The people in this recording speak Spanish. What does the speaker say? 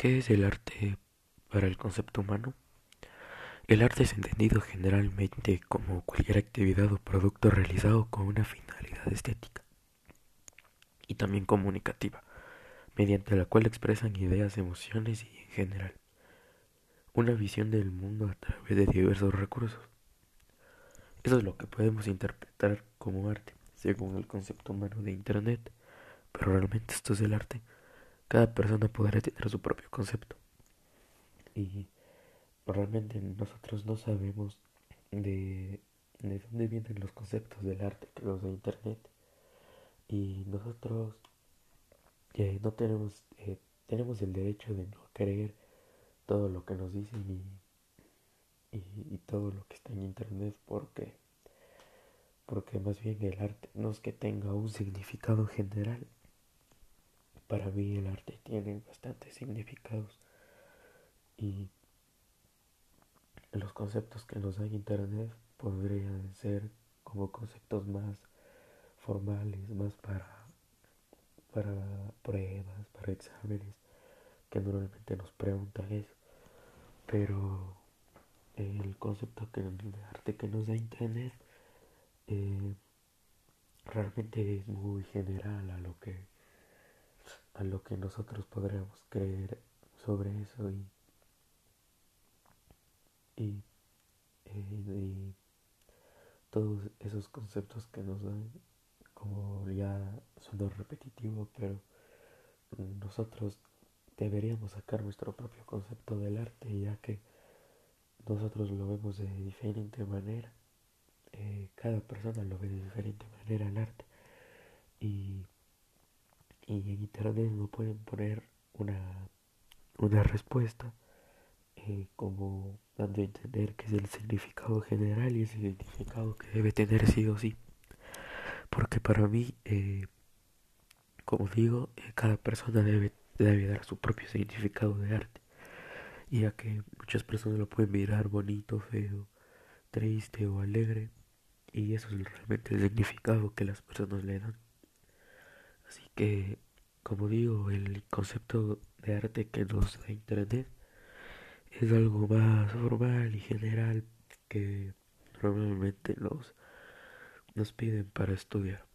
¿Qué es el arte para el concepto humano? El arte es entendido generalmente como cualquier actividad o producto realizado con una finalidad estética y también comunicativa, mediante la cual expresan ideas, emociones y, en general, una visión del mundo a través de diversos recursos. Eso es lo que podemos interpretar como arte, según el concepto humano de Internet, pero realmente esto es el arte. Cada persona podrá tener su propio concepto. Y realmente nosotros no sabemos de, de dónde vienen los conceptos del arte que los de Internet. Y nosotros no tenemos, eh, tenemos el derecho de no creer todo lo que nos dicen y, y, y todo lo que está en Internet porque porque más bien el arte no es que tenga un significado general, para mí el arte tiene bastantes significados y los conceptos que nos da Internet podrían ser como conceptos más formales, más para, para pruebas, para exámenes, que normalmente nos preguntan eso. Pero el concepto que, de arte que nos da Internet eh, realmente es muy general a lo que a lo que nosotros podríamos creer sobre eso y, y, eh, todos esos conceptos que nos dan como ya suena repetitivo pero nosotros deberíamos sacar nuestro propio concepto del arte ya que nosotros lo vemos de diferente manera. Eh, cada persona lo ve de diferente manera el arte. Y y en internet no pueden poner una, una respuesta eh, como dando a entender que es el significado general y ese significado que debe tener sí o sí. Porque para mí, eh, como digo, eh, cada persona debe, debe dar su propio significado de arte. Ya que muchas personas lo pueden mirar bonito, feo, triste o alegre. Y eso es realmente el significado que las personas le dan. Así que, como digo, el concepto de arte que nos da Internet es algo más formal y general que normalmente nos, nos piden para estudiar.